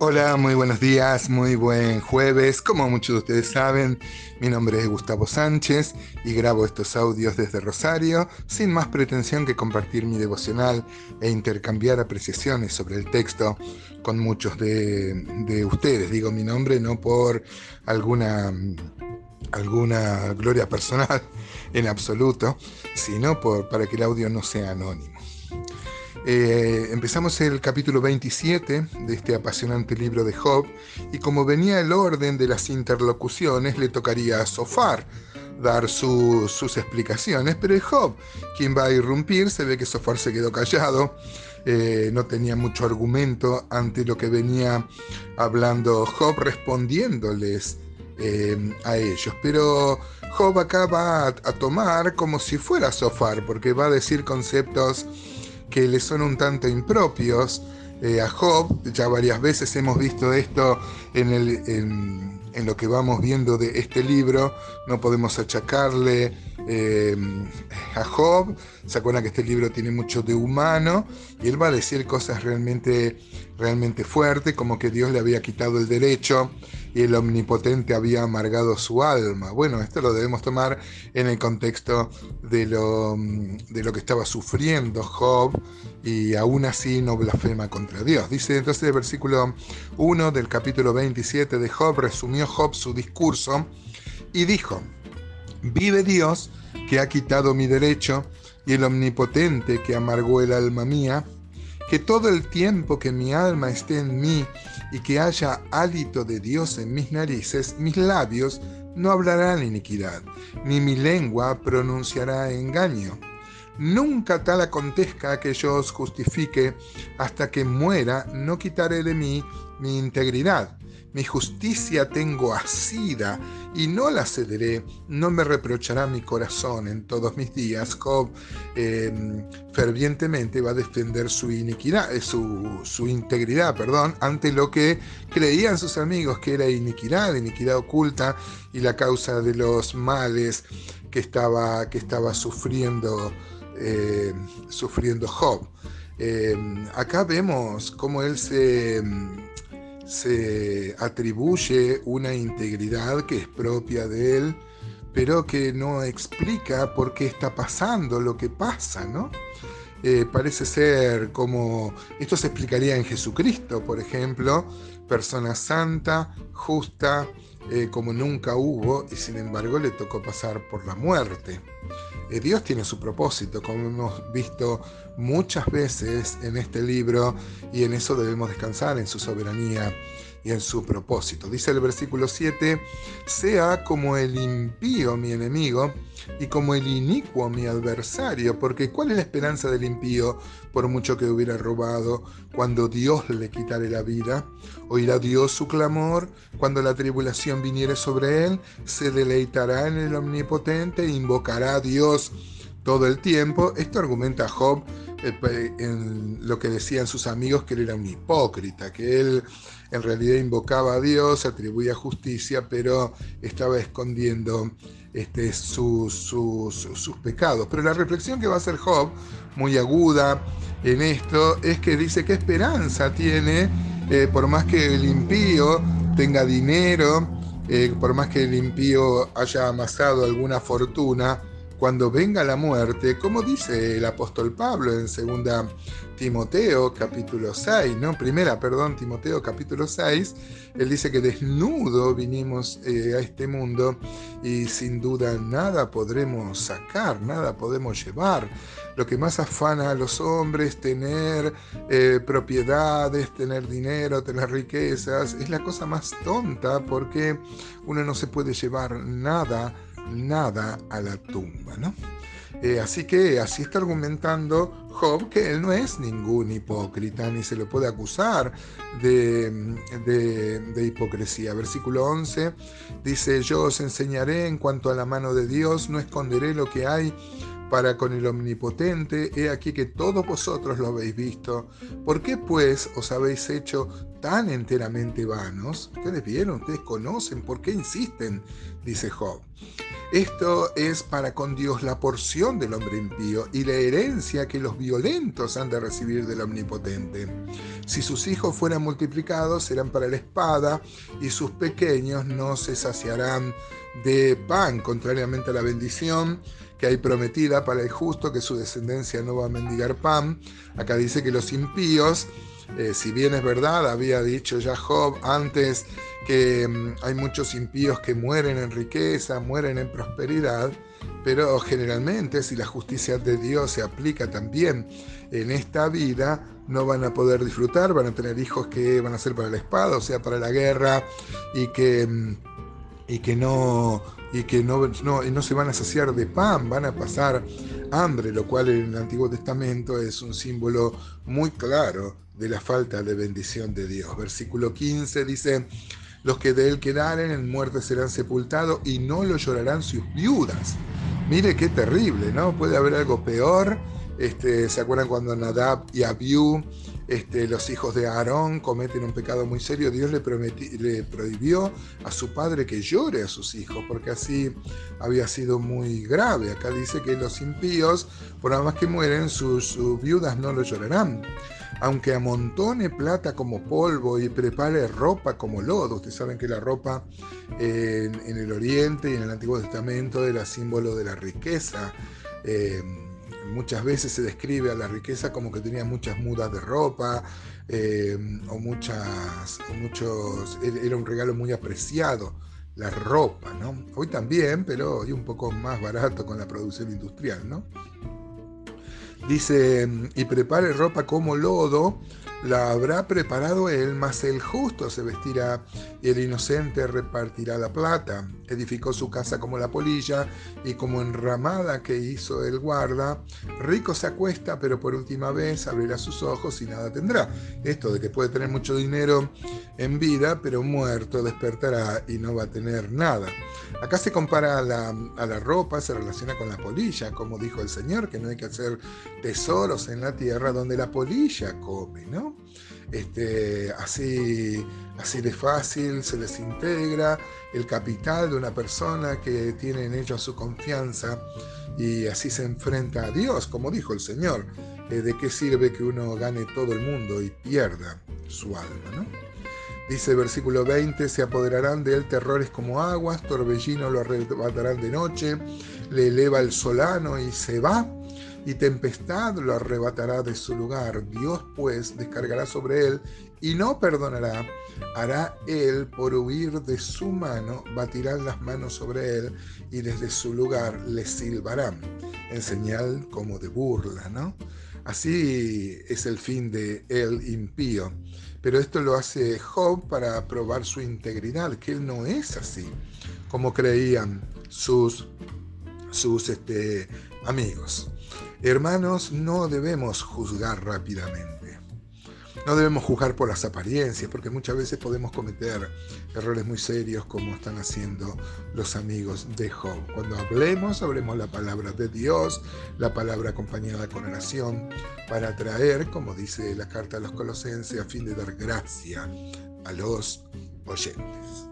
Hola, muy buenos días, muy buen jueves. Como muchos de ustedes saben, mi nombre es Gustavo Sánchez y grabo estos audios desde Rosario sin más pretensión que compartir mi devocional e intercambiar apreciaciones sobre el texto con muchos de, ustedes. Digo mi nombre no por alguna, alguna gloria personal en absoluto, sino por, para que el audio no sea anónimo. Eh, empezamos el capítulo 27 de este apasionante libro de Job y como venía el orden de las interlocuciones le tocaría a Sofar dar sus explicaciones, pero es Job quien va a irrumpir, se ve que Sofar se quedó callado, eh, no tenía mucho argumento ante lo que venía hablando Job respondiéndoles eh, a ellos, pero Job acá va a, a tomar como si fuera Sofar, porque va a decir conceptos que le son un tanto impropios eh, a Job. Ya varias veces hemos visto esto en, el, en, lo que vamos viendo de este libro. No podemos achacarle eh, a Job. Se acuerdan que este libro tiene mucho de humano y él va a decir cosas realmente, realmente fuertes, como que Dios le había quitado el derecho y el omnipotente había amargado su alma. Bueno, esto lo debemos tomar en el contexto de lo, de lo que estaba sufriendo Job y aún así no blasfema contra Dios. Dice entonces el versículo 1 del capítulo 27 de Job, resumió Job su discurso y dijo, vive Dios que ha quitado mi derecho y el omnipotente que amargó el alma mía, que todo el tiempo que mi alma esté en mí y que haya hálito de Dios en mis narices, mis labios no hablarán iniquidad, ni mi lengua pronunciará engaño. Nunca tal acontezca que yo os justifique, hasta que muera, no quitaré de mí mi integridad mi justicia tengo asida y no la cederé, no me reprochará mi corazón en todos mis días. Job em, fervientemente va a defender su iniquidad, eh, su, su, integridad, perdón, ante lo que creían sus amigos que era iniquidad, iniquidad oculta y la causa de los males que estaba, que estaba sufriendo, em, sufriendo Job. Em, acá vemos cómo él se se atribuye una integridad que es propia de él, pero que no explica por qué está pasando lo que pasa, ¿no? Eh, parece ser como, esto se explicaría en Jesucristo, por ejemplo, persona santa, justa, eh, como nunca hubo, y sin embargo le tocó pasar por la muerte. Eh, Dios tiene su propósito, como hemos visto muchas veces en este libro, y en eso debemos descansar, en su soberanía y en su propósito. Dice el versículo 7, sea como el impío mi enemigo y como el inicuo mi adversario, porque ¿cuál es la esperanza del impío por mucho que hubiera robado cuando Dios le quitare la vida? Oirá Dios su clamor cuando la tribulación viniere sobre él, se deleitará en el omnipotente e invocará Dios todo el tiempo. Esto argumenta Job eh, en lo que decían sus amigos que él era un hipócrita, que él en realidad invocaba a Dios, atribuía justicia, pero estaba escondiendo este, sus, sus, pecados. Pero la reflexión que va a hacer Job, muy aguda en esto, es que dice qué esperanza tiene, eh, por más que el impío tenga dinero, eh, por más que el impío haya amasado alguna fortuna, cuando venga la muerte, como dice el apóstol Pablo en segunda Timoteo capítulo 6, ¿no? Primera, perdón, Timoteo capítulo 6, él dice que desnudo vinimos eh, a este mundo y sin duda nada podremos sacar, nada podemos llevar. Lo que más afana a los hombres, tener eh, propiedades, tener dinero, tener riquezas, es la cosa más tonta porque uno no se puede llevar nada nada a la tumba, ¿no? Eh, así que así está argumentando Job que él no es ningún hipócrita, ni se le puede acusar de, de, hipocresía. Versículo 11 dice, yo os enseñaré en cuanto a la mano de Dios, no esconderé lo que hay para con el Omnipotente, he aquí que todos vosotros lo habéis visto. ¿Por qué pues os habéis hecho tan enteramente vanos? Ustedes vieron, ustedes conocen, ¿por qué insisten? Dice Job. Esto es para con Dios la porción del hombre impío y la herencia que los violentos han de recibir del Omnipotente. Si sus hijos fueran multiplicados, serán para la espada, y sus pequeños no se saciarán de pan, contrariamente a la bendición que hay prometida para el justo, que su descendencia no va a mendigar pan. Acá dice que los impíos, eh, si bien es verdad, había dicho ya Job antes que mm, hay muchos impíos que mueren en riqueza, mueren en prosperidad, pero generalmente si la justicia de Dios se aplica también en esta vida, no van a poder disfrutar, van a tener hijos que van a ser para la espada, o sea, para la guerra, y que, mm, y que, no, y que no, no, no se van a saciar de pan, van a pasar hambre, lo cual en el Antiguo Testamento es un símbolo muy claro de la falta de bendición de Dios. Versículo 15 dice, los que de él quedaren en muerte serán sepultados y no lo llorarán sus viudas. Mire qué terrible, ¿no? Puede haber algo peor. Este, ¿Se acuerdan cuando Nadab y Abiú, este, los hijos de Aarón, cometen un pecado muy serio? Dios le, le prohibió a su padre que llore a sus hijos, porque así había sido muy grave. Acá dice que los impíos, por nada más que mueren, sus viudas no lo llorarán aunque amontone plata como polvo y prepare ropa como lodo. Ustedes saben que la ropa en, el Oriente y en el Antiguo Testamento era símbolo de la riqueza. Eh, muchas veces se describe a la riqueza como que tenía muchas mudas de ropa eh, o muchas, muchos, era un regalo muy apreciado la ropa, ¿no? Hoy también, pero hoy un poco más barato con la producción industrial, ¿no? Dice, y prepare ropa como lodo, la habrá preparado él, mas el justo se vestirá y el inocente repartirá la plata. Edificó su casa como la polilla y como enramada que hizo el guarda. Rico se acuesta, pero por última vez abrirá sus ojos y nada tendrá. Esto de que puede tener mucho dinero en vida, pero muerto despertará y no va a tener nada. Acá se compara a la, a la ropa, se relaciona con la polilla, como dijo el Señor, que no hay que hacer tesoros en la tierra donde la polilla come, ¿no? Este, así, así de fácil se les integra el capital de una persona que tiene en ellos su confianza y así se enfrenta a Dios, como dijo el Señor. Eh, ¿De qué sirve que uno gane todo el mundo y pierda su alma? ¿no? Dice el versículo 20, se apoderarán de él terrores como aguas, torbellino lo arrebatarán de noche, le eleva el solano y se va y tempestad lo arrebatará de su lugar. Dios pues descargará sobre él y no perdonará. Hará él por huir de su mano, batirán las manos sobre él y desde su lugar le silbarán, en señal como de burla, ¿no? Así es el fin de el impío. Pero esto lo hace Job para probar su integridad, que él no es así, como creían sus, sus este, amigos. Hermanos, no debemos juzgar rápidamente. No debemos juzgar por las apariencias, porque muchas veces podemos cometer errores muy serios como están haciendo los amigos de Job. Cuando hablemos, hablemos la palabra de Dios, la palabra acompañada con oración, para traer, como dice la carta a los colosenses, a fin de dar gracia a los oyentes.